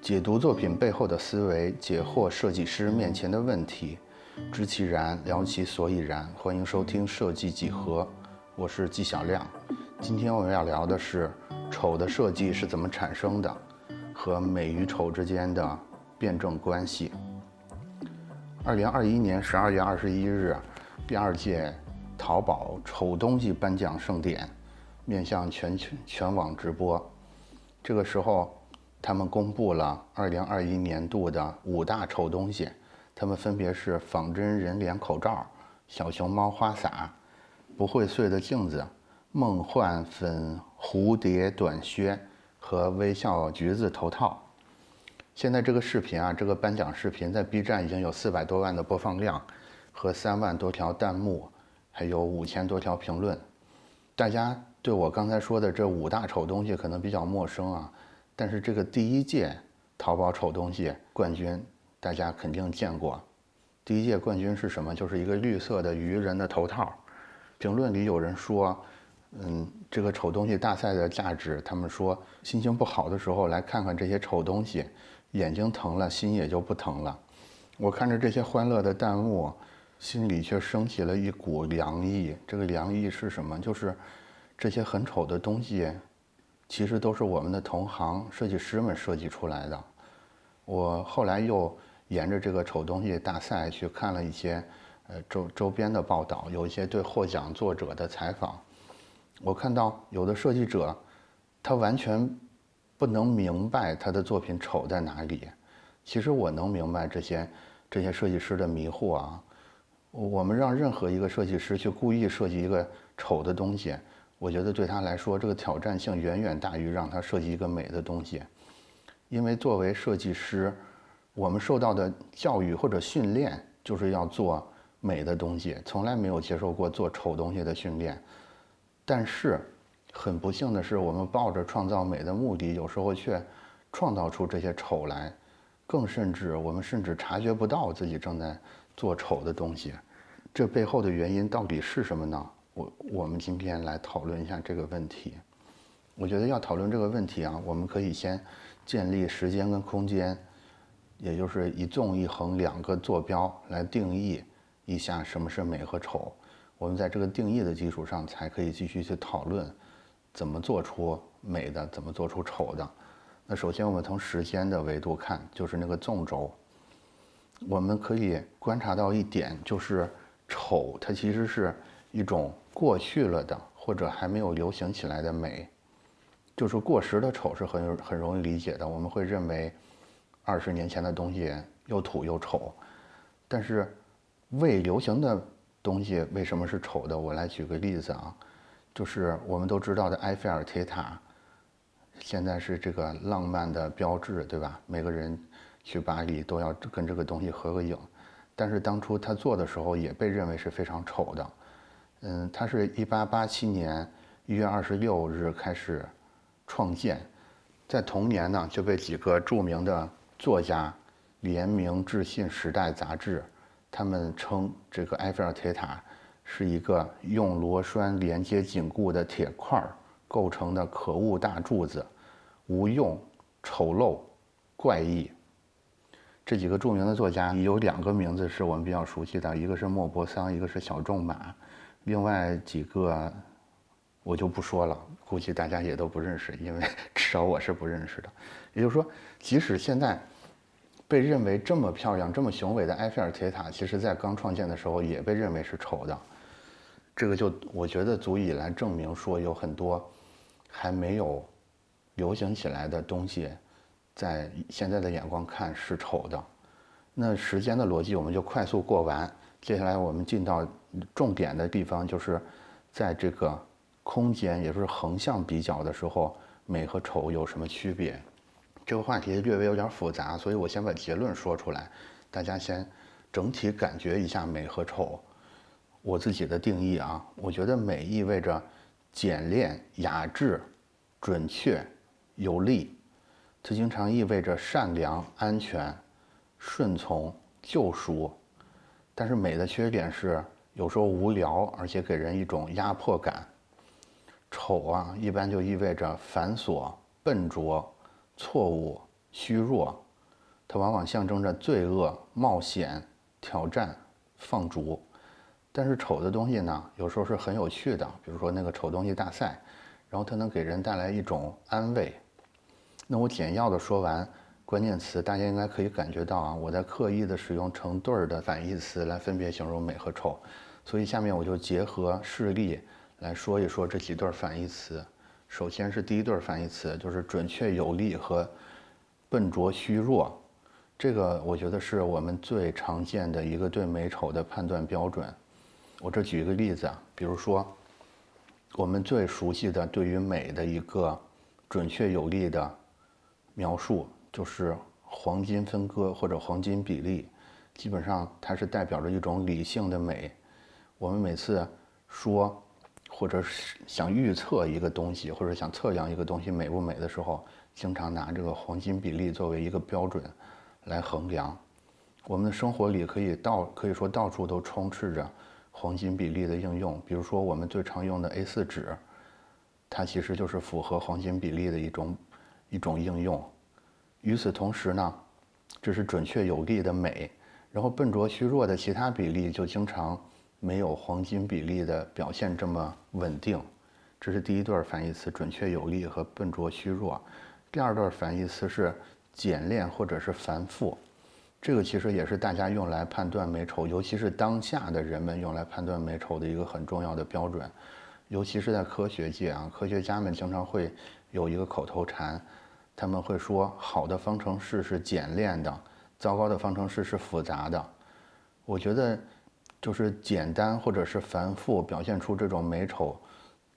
解读作品背后的思维，解惑设计师面前的问题，知其然，聊其所以然。欢迎收听设计几何，我是纪晓亮。今天我们要聊的是丑的设计是怎么产生的，和美与丑之间的辩证关系。二零二一年十二月二十一日，第二届淘宝丑东西颁奖盛典面向全全全网直播。这个时候，他们公布了二零二一年度的五大丑东西，他们分别是仿真人脸口罩、小熊猫花洒、不会碎的镜子、梦幻粉蝴蝶短靴和微笑橘子头套。现在这个视频啊，这个颁奖视频在 B 站已经有四百多万的播放量，和三万多条弹幕，还有五千多条评论。大家对我刚才说的这五大丑东西可能比较陌生啊，但是这个第一届淘宝丑东西冠军，大家肯定见过。第一届冠军是什么？就是一个绿色的鱼人的头套。评论里有人说，嗯，这个丑东西大赛的价值，他们说心情不好的时候来看看这些丑东西。眼睛疼了，心也就不疼了。我看着这些欢乐的弹幕，心里却升起了一股凉意。这个凉意是什么？就是这些很丑的东西，其实都是我们的同行设计师们设计出来的。我后来又沿着这个丑东西大赛去看了一些呃周周边的报道，有一些对获奖作者的采访。我看到有的设计者，他完全。不能明白他的作品丑在哪里，其实我能明白这些这些设计师的迷惑啊。我们让任何一个设计师去故意设计一个丑的东西，我觉得对他来说这个挑战性远远大于让他设计一个美的东西。因为作为设计师，我们受到的教育或者训练就是要做美的东西，从来没有接受过做丑东西的训练。但是。很不幸的是，我们抱着创造美的目的，有时候却创造出这些丑来。更甚至，我们甚至察觉不到自己正在做丑的东西。这背后的原因到底是什么呢？我我们今天来讨论一下这个问题。我觉得要讨论这个问题啊，我们可以先建立时间跟空间，也就是一纵一横两个坐标来定义一下什么是美和丑。我们在这个定义的基础上，才可以继续去讨论。怎么做出美的？怎么做出丑的？那首先我们从时间的维度看，就是那个纵轴。我们可以观察到一点，就是丑它其实是一种过去了的或者还没有流行起来的美。就是过时的丑是很很容易理解的，我们会认为二十年前的东西又土又丑。但是未流行的东西为什么是丑的？我来举个例子啊。就是我们都知道的埃菲尔铁塔，现在是这个浪漫的标志，对吧？每个人去巴黎都要跟这个东西合个影。但是当初他做的时候也被认为是非常丑的。嗯，它是一八八七年一月二十六日开始创建，在同年呢就被几个著名的作家联名致信《时代》杂志，他们称这个埃菲尔铁塔。是一个用螺栓连接紧固的铁块构成的可恶大柱子，无用、丑陋、怪异。这几个著名的作家有两个名字是我们比较熟悉的，一个是莫泊桑，一个是小仲马。另外几个我就不说了，估计大家也都不认识，因为 至少我是不认识的。也就是说，即使现在被认为这么漂亮、这么雄伟的埃菲尔铁塔，其实在刚创建的时候也被认为是丑的。这个就我觉得足以来证明说有很多还没有流行起来的东西，在现在的眼光看是丑的。那时间的逻辑我们就快速过完，接下来我们进到重点的地方，就是在这个空间，也就是横向比较的时候，美和丑有什么区别？这个话题略微有点复杂，所以我先把结论说出来，大家先整体感觉一下美和丑。我自己的定义啊，我觉得美意味着简练、雅致、准确、有力，它经常意味着善良、安全、顺从、救赎。但是美的缺点是有时候无聊，而且给人一种压迫感。丑啊，一般就意味着繁琐、笨拙、错误、虚弱，它往往象征着罪恶、冒险、挑战、放逐。但是丑的东西呢，有时候是很有趣的，比如说那个丑东西大赛，然后它能给人带来一种安慰。那我简要的说完关键词，大家应该可以感觉到啊，我在刻意的使用成对儿的反义词来分别形容美和丑。所以下面我就结合事例来说一说这几对反义词。首先是第一对反义词，就是准确有力和笨拙虚弱。这个我觉得是我们最常见的一个对美丑的判断标准。我这举一个例子啊，比如说我们最熟悉的对于美的一个准确有力的描述，就是黄金分割或者黄金比例。基本上它是代表着一种理性的美。我们每次说，或者是想预测一个东西，或者想测量一个东西美不美的时候，经常拿这个黄金比例作为一个标准来衡量。我们的生活里可以到可以说到处都充斥着黄金比例的应用。比如说我们最常用的 A4 纸，它其实就是符合黄金比例的一种一种应用。与此同时呢，这是准确有力的美，然后笨拙虚弱的其他比例就经常。没有黄金比例的表现这么稳定，这是第一对反义词，准确有力和笨拙虚弱。第二对反义词是简练或者是繁复，这个其实也是大家用来判断美丑，尤其是当下的人们用来判断美丑的一个很重要的标准。尤其是在科学界啊，科学家们经常会有一个口头禅，他们会说好的方程式是简练的，糟糕的方程式是复杂的。我觉得。就是简单或者是繁复，表现出这种美丑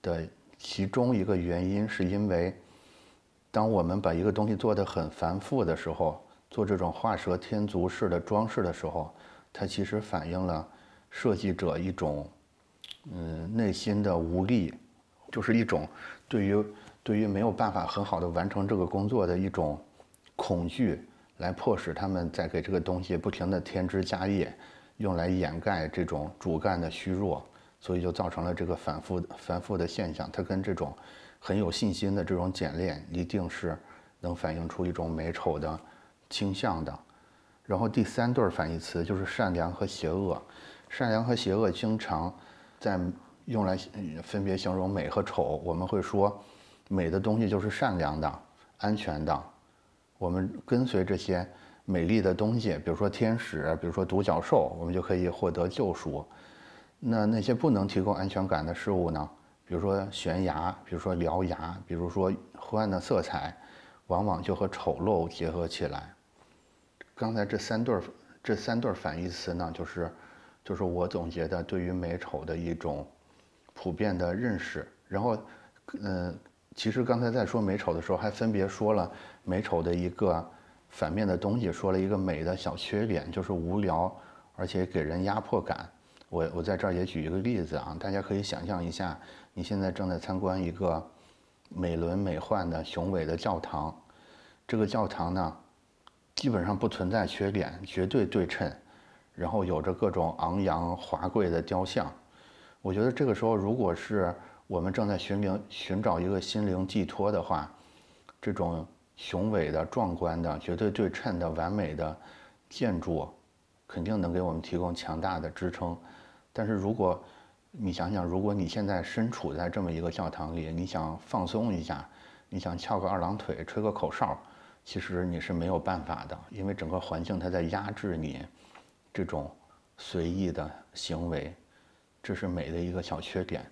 的其中一个原因，是因为当我们把一个东西做得很繁复的时候，做这种画蛇添足式的装饰的时候，它其实反映了设计者一种嗯内心的无力，就是一种对于对于没有办法很好的完成这个工作的一种恐惧，来迫使他们在给这个东西不停的添枝加叶。用来掩盖这种主干的虚弱，所以就造成了这个反复反复的现象。它跟这种很有信心的这种简练，一定是能反映出一种美丑的倾向的。然后第三对反义词就是善良和邪恶。善良和邪恶经常在用来分别形容美和丑。我们会说，美的东西就是善良的、安全的。我们跟随这些。美丽的东西，比如说天使，比如说独角兽，我们就可以获得救赎。那那些不能提供安全感的事物呢？比如说悬崖，比如说獠牙，比如说昏暗的色彩，往往就和丑陋结合起来。刚才这三对儿，这三对儿反义词呢，就是，就是我总结的对于美丑的一种普遍的认识。然后，嗯，其实刚才在说美丑的时候，还分别说了美丑的一个。反面的东西说了一个美的小缺点，就是无聊，而且给人压迫感。我我在这儿也举一个例子啊，大家可以想象一下，你现在正在参观一个美轮美奂的雄伟的教堂，这个教堂呢，基本上不存在缺点，绝对对称，然后有着各种昂扬华贵的雕像。我觉得这个时候，如果是我们正在寻灵寻找一个心灵寄托的话，这种。雄伟的、壮观的、绝对对称的、完美的建筑，肯定能给我们提供强大的支撑。但是，如果你想想，如果你现在身处在这么一个教堂里，你想放松一下，你想翘个二郎腿、吹个口哨，其实你是没有办法的，因为整个环境它在压制你这种随意的行为。这是美的一个小缺点。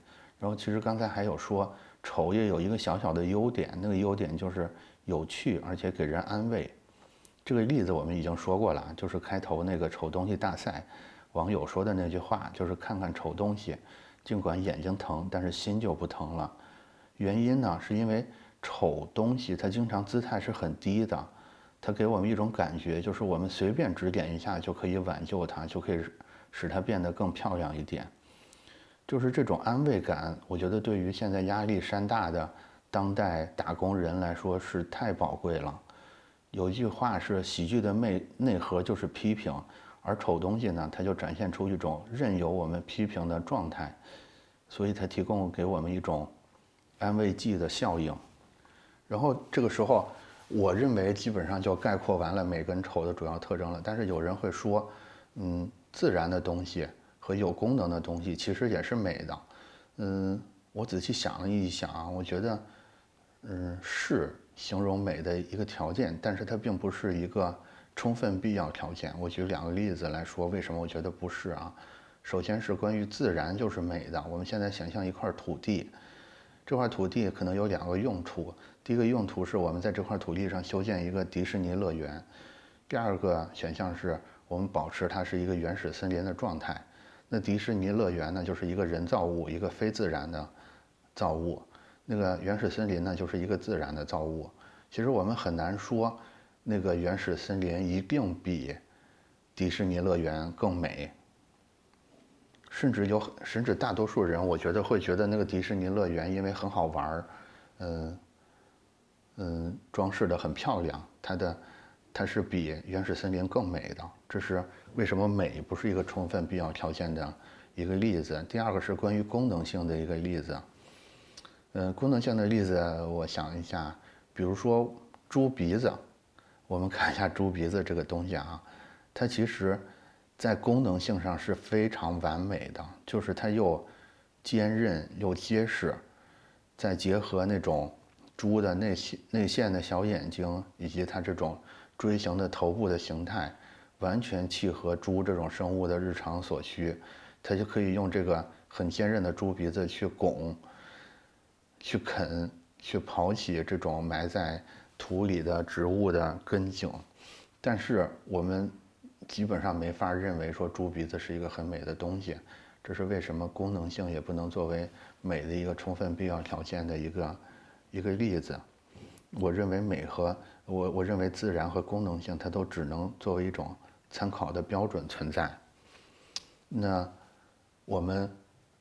然后，其实刚才还有说，丑也有一个小小的优点，那个优点就是。有趣，而且给人安慰。这个例子我们已经说过了，就是开头那个丑东西大赛，网友说的那句话，就是看看丑东西，尽管眼睛疼，但是心就不疼了。原因呢，是因为丑东西它经常姿态是很低的，它给我们一种感觉，就是我们随便指点一下就可以挽救它，就可以使它变得更漂亮一点。就是这种安慰感，我觉得对于现在压力山大的。当代打工人来说是太宝贵了。有一句话是：喜剧的内内核就是批评，而丑东西呢，它就展现出一种任由我们批评的状态，所以它提供给我们一种安慰剂的效应。然后这个时候，我认为基本上就概括完了美跟丑的主要特征了。但是有人会说，嗯，自然的东西有功能的东西其实也是美的。嗯，我仔细想了一想啊，我觉得，嗯，是形容美的一个条件，但是它并不是一个充分必要条件。我举两个例子来说，为什么我觉得不是啊？首先是关于自然就是美的。我们现在想象一块土地。这块土地可能有两个用途，第一个用途是我们在这块土地上修建一个迪士尼乐园，第二个选项是我们保持它是一个原始森林的状态。那迪士尼乐园呢，就是一个人造物，一个非自然的造物；那个原始森林呢，就是一个自然的造物。其实我们很难说那个原始森林一定比迪士尼乐园更美。甚至有，甚至大多数人，我觉得会觉得那个迪士尼乐园因为很好玩儿，嗯嗯，装饰的很漂亮，它的它是比原始森林更美的。这是为什么美不是一个充分必要条件的一个例子。第二个是关于功能性的一个例子，嗯，功能性的例子，我想一下，比如说猪鼻子，我们看一下猪鼻子这个东西啊，它其实。在功能性上是非常完美的，就是它又坚韧又结实，再结合那种猪的内线内线的小眼睛，以及它这种锥形的头部的形态，完全契合猪这种生物的日常所需，它就可以用这个很坚韧的猪鼻子去拱、去啃、去刨起这种埋在土里的植物的根茎，但是我们。基本上没法认为说猪鼻子是一个很美的东西，这是为什么功能性也不能作为美的一个充分必要条件的一个一个例子。我认为美和我我认为自然和功能性它都只能作为一种参考的标准存在。那我们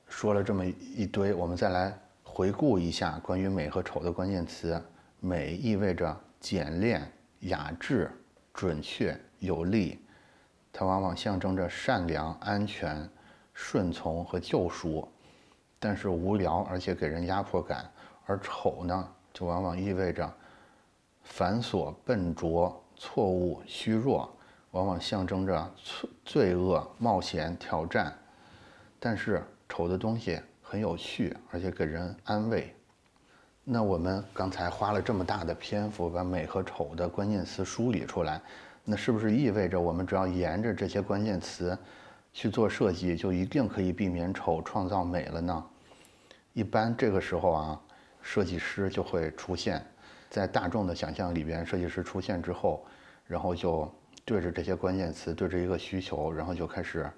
说了这么一堆，我们再来回顾一下关于美和丑的关键词。美意味着简练、雅致、准确、有力。它往往象征着善良、安全、顺从和救赎，但是无聊而且给人压迫感；而丑呢，就往往意味着繁琐、笨拙、错误、虚弱，往往象征着罪恶、冒险、挑战。但是丑的东西很有趣，而且给人安慰。那我们刚才花了这么大的篇幅，把美和丑的关键词梳理出来。那是不是意味着我们只要沿着这些关键词去做设计，就一定可以避免丑，创造美了呢？一般这个时候啊，设计师就会出现在大众的想象里边。设计师出现之后，然后就对着这些关键词，对着一个需求，然后就开始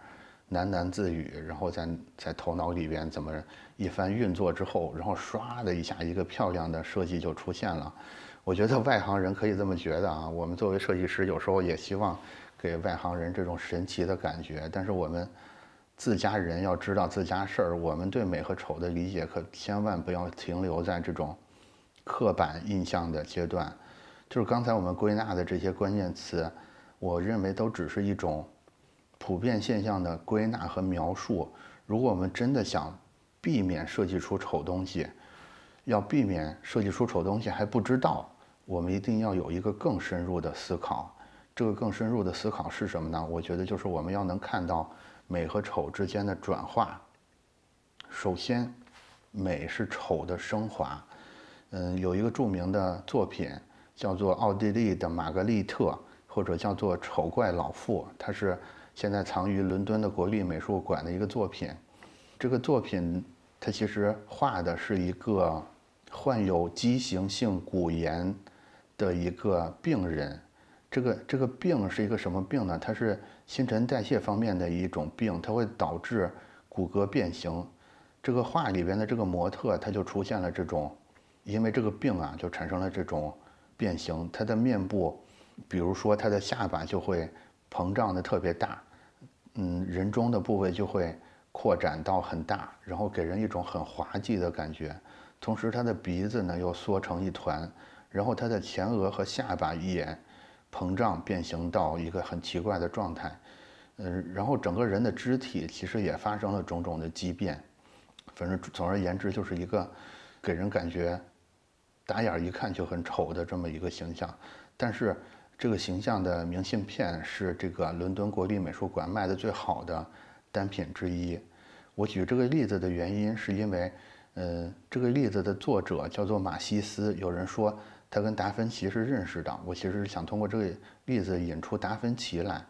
喃喃自语，然后在在头脑里边怎么一番运作之后，然后唰的一下，一个漂亮的设计就出现了。我觉得外行人可以这么觉得啊，我们作为设计师，有时候也希望给外行人这种神奇的感觉。但是我们自家人要知道自家事儿，我们对美和丑的理解可千万不要停留在这种刻板印象的阶段。就是刚才我们归纳的这些关键词，我认为都只是一种普遍现象的归纳和描述。如果我们真的想避免设计出丑东西，要避免设计出丑东西还不知道。我们一定要有一个更深入的思考，这个更深入的思考是什么呢？我觉得就是我们要能看到美和丑之间的转化。首先，美是丑的升华。嗯，有一个著名的作品叫做奥地利的玛格丽特，或者叫做《丑怪老妇》，它是现在藏于伦敦的国立美术馆的一个作品。这个作品它其实画的是一个患有畸形性骨炎。的一个病人，这个这个病是一个什么病呢？它是新陈代谢方面的一种病，它会导致骨骼变形。这个画里边的这个模特，他就出现了这种，因为这个病啊，就产生了这种变形。他的面部，比如说他的下巴就会膨胀的特别大，嗯，人中的部位就会扩展到很大，然后给人一种很滑稽的感觉。同时，他的鼻子呢又缩成一团。然后他的前额和下巴也膨胀变形到一个很奇怪的状态，嗯，然后整个人的肢体其实也发生了种种的畸变，反正总而言之就是一个给人感觉打眼一看就很丑的这么一个形象。但是这个形象的明信片是这个伦敦国立美术馆卖的最好的单品之一。我举这个例子的原因是因为，呃，这个例子的作者叫做马西斯。有人说他跟达芬奇是认识的。我其实想通过这个例子引出达芬奇来。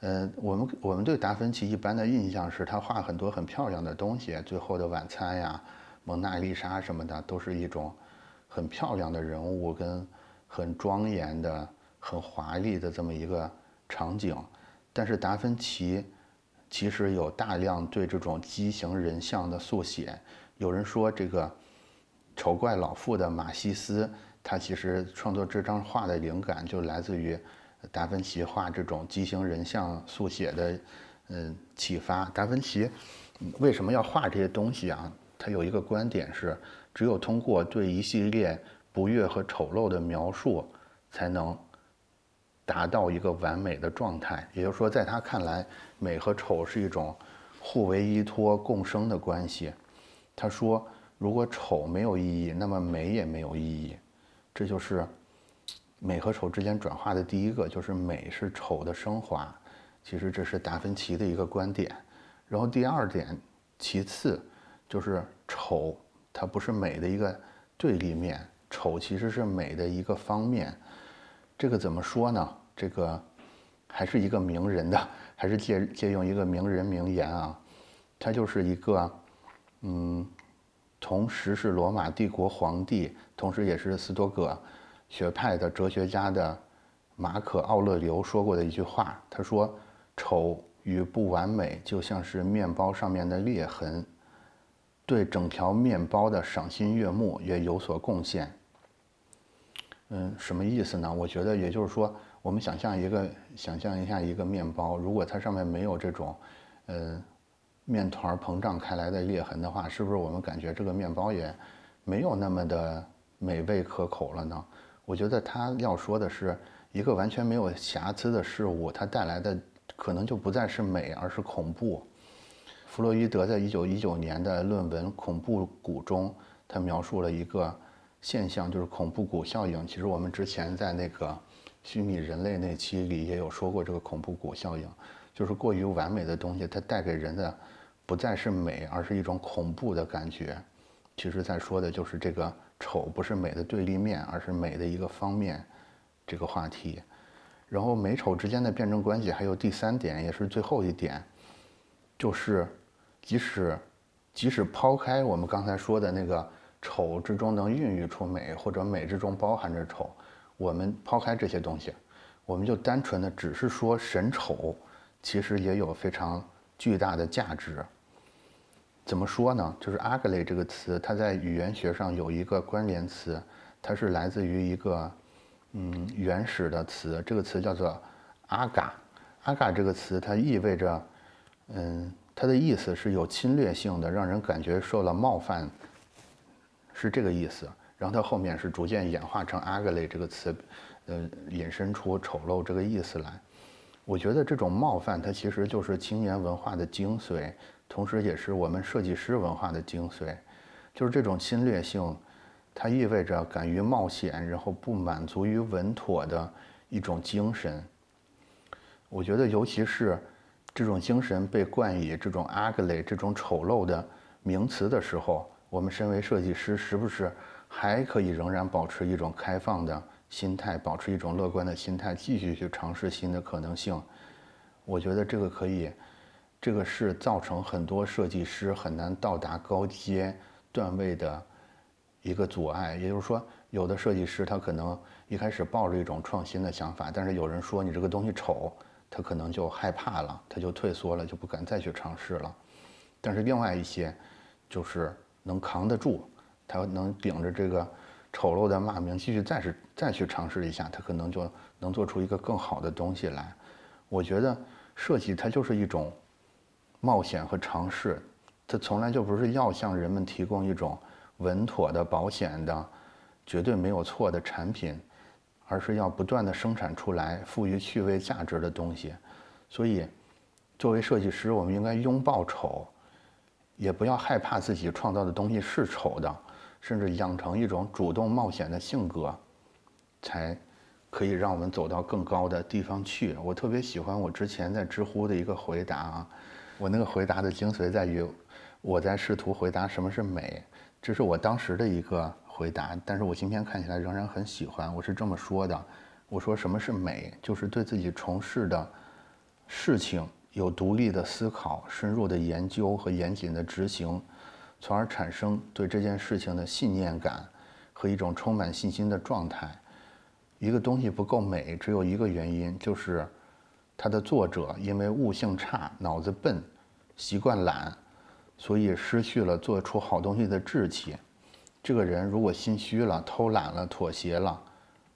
呃，我们我们对达芬奇一般的印象是他画很多很漂亮的东西，《最后的晚餐》呀，《蒙娜丽莎》什么的，都是一种很漂亮的人物跟很庄严的、很华丽的这么一个场景。但是达芬奇。其实有大量对这种畸形人像的速写。有人说，这个丑怪老妇的马西斯，他其实创作这张画的灵感就来自于达芬奇画这种畸形人像速写的，嗯，启发。达芬奇为什么要画这些东西啊？他有一个观点是，只有通过对一系列不悦和丑陋的描述，才能。达到一个完美的状态，也就是说，在他看来，美和丑是一种互为依托、共生的关系。他说，如果丑没有意义，那么美也没有意义。这就是美和丑之间转化的第一个，就是美是丑的升华。其实这是达芬奇的一个观点。然后第二点，其次就是丑，它不是美的一个对立面，丑其实是美的一个方面。这个怎么说呢？这个还是一个名人的，还是借借用一个名人名言啊，他就是一个，嗯，同时是罗马帝国皇帝，同时也是斯多葛学派的哲学家的马可·奥勒留说过的一句话。他说：“丑与不完美就像是面包上面的裂痕，对整条面包的赏心悦目也有所贡献。”嗯，什么意思呢？我觉得也就是说。我们想象一个，想象一下一个面包，如果它上面没有这种，呃，面团膨胀开来的裂痕的话，是不是我们感觉这个面包也没有那么的美味可口了呢？我觉得他要说的是，一个完全没有瑕疵的事物，它带来的可能就不再是美，而是恐怖。弗洛伊德在一九一九年的论文《恐怖谷》中，他描述了一个现象，就是恐怖谷效应。其实我们之前在那个。虚拟人类那期里也有说过这个恐怖谷效应，就是过于完美的东西，它带给人的不再是美，而是一种恐怖的感觉。其实在说的就是这个丑不是美的对立面，而是美的一个方面，这个话题。然后美丑之间的辩证关系还有第三点，也是最后一点，就是即使即使抛开我们刚才说的那个丑之中能孕育出美，或者美之中包含着丑。我们抛开这些东西，我们就单纯的只是说神丑，其实也有非常巨大的价值。怎么说呢？就是 ugly 这个词，它在语言学上有一个关联词，它是来自于一个嗯原始的词，这个词叫做 aga。aga 这个词它意味着，嗯，它的意思是有侵略性的，让人感觉受了冒犯，是这个意思。然后它后面是逐渐演化成 ugly 这个词，呃，引申出丑陋这个意思来。我觉得这种冒犯，它其实就是青年文化的精髓，同时也是我们设计师文化的精髓。就是这种侵略性，它意味着敢于冒险，然后不满足于稳妥的一种精神。我觉得，尤其是这种精神被冠以这种 ugly 这种丑陋的名词的时候，我们身为设计师，是不是？还可以仍然保持一种开放的心态，保持一种乐观的心态，继续去尝试新的可能性。我觉得这个可以，这个是造成很多设计师很难到达高阶段位的一个阻碍。也就是说，有的设计师他可能一开始抱着一种创新的想法，但是有人说你这个东西丑，他可能就害怕了，他就退缩了，就不敢再去尝试了。但是另外一些，就是能扛得住。他能顶着这个丑陋的骂名继续再是再去尝试一下，他可能就能做出一个更好的东西来。我觉得设计它就是一种冒险和尝试，它从来就不是要向人们提供一种稳妥的、保险的、绝对没有错的产品，而是要不断的生产出来赋予趣味价值的东西。所以，作为设计师，我们应该拥抱丑，也不要害怕自己创造的东西是丑的。甚至养成一种主动冒险的性格，才可以让我们走到更高的地方去。我特别喜欢我之前在知乎的一个回答啊，我那个回答的精髓在于我在试图回答什么是美，这是我当时的一个回答，但是我今天看起来仍然很喜欢。我是这么说的：我说什么是美，就是对自己从事的事情有独立的思考、深入的研究和严谨的执行。从而产生对这件事情的信念感和一种充满信心的状态。一个东西不够美，只有一个原因，就是它的作者因为悟性差、脑子笨、习惯懒，所以失去了做出好东西的志气。这个人如果心虚了、偷懒了、妥协了，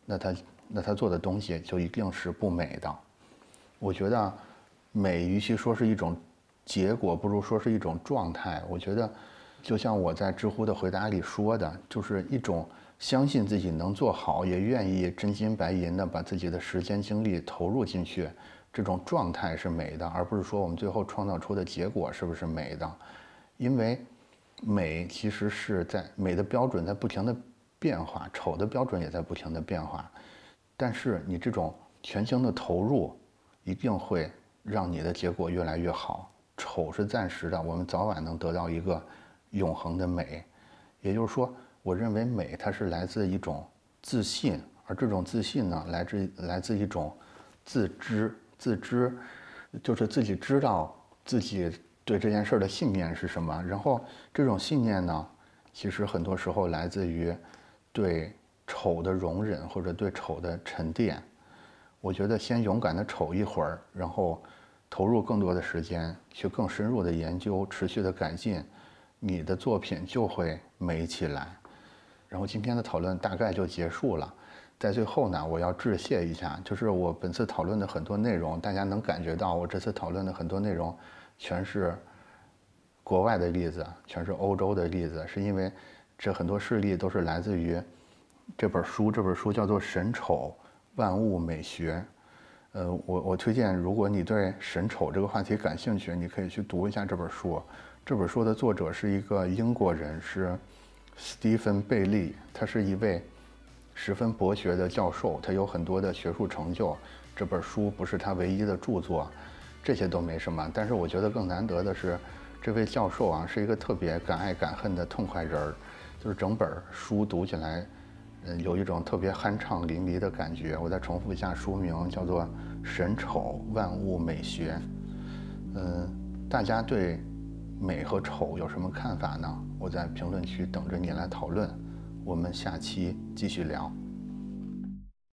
那他那他做的东西就一定是不美的。我觉得美与其说是一种结果，不如说是一种状态。我觉得。就像我在知乎的回答里说的，就是一种相信自己能做好，也愿意真金白银的把自己的时间精力投入进去，这种状态是美的，而不是说我们最后创造出的结果是不是美的。因为美其实是在美的标准在不停的变化，丑的标准也在不停的变化。但是你这种全情的投入，一定会让你的结果越来越好。丑是暂时的，我们早晚能得到一个。永恒的美，也就是说，我认为美它是来自一种自信，而这种自信呢，来自来自一种自知。自知就是自己知道自己对这件事儿的信念是什么。然后这种信念呢，其实很多时候来自于对丑的容忍或者对丑的沉淀。我觉得先勇敢的丑一会儿，然后投入更多的时间去更深入的研究，持续的改进。你的作品就会美起来，然后今天的讨论大概就结束了。在最后呢，我要致谢一下，就是我本次讨论的很多内容，大家能感觉到我这次讨论的很多内容，全是国外的例子，全是欧洲的例子，是因为这很多事例都是来自于这本书。这本书叫做《神丑万物美学》。呃，我我推荐，如果你对神丑这个话题感兴趣，你可以去读一下这本书。这本书的作者是一个英国人，是斯蒂芬·贝利。他是一位十分博学的教授，他有很多的学术成就。这本书不是他唯一的著作，这些都没什么。但是我觉得更难得的是，这位教授啊，是一个特别敢爱敢恨的痛快人儿。就是整本书读起来，嗯，有一种特别酣畅淋漓的感觉。我再重复一下书名，叫做《神丑万物美学》。嗯，大家对。美和丑有什么看法呢？我在评论区等着你来讨论，我们下期继续聊。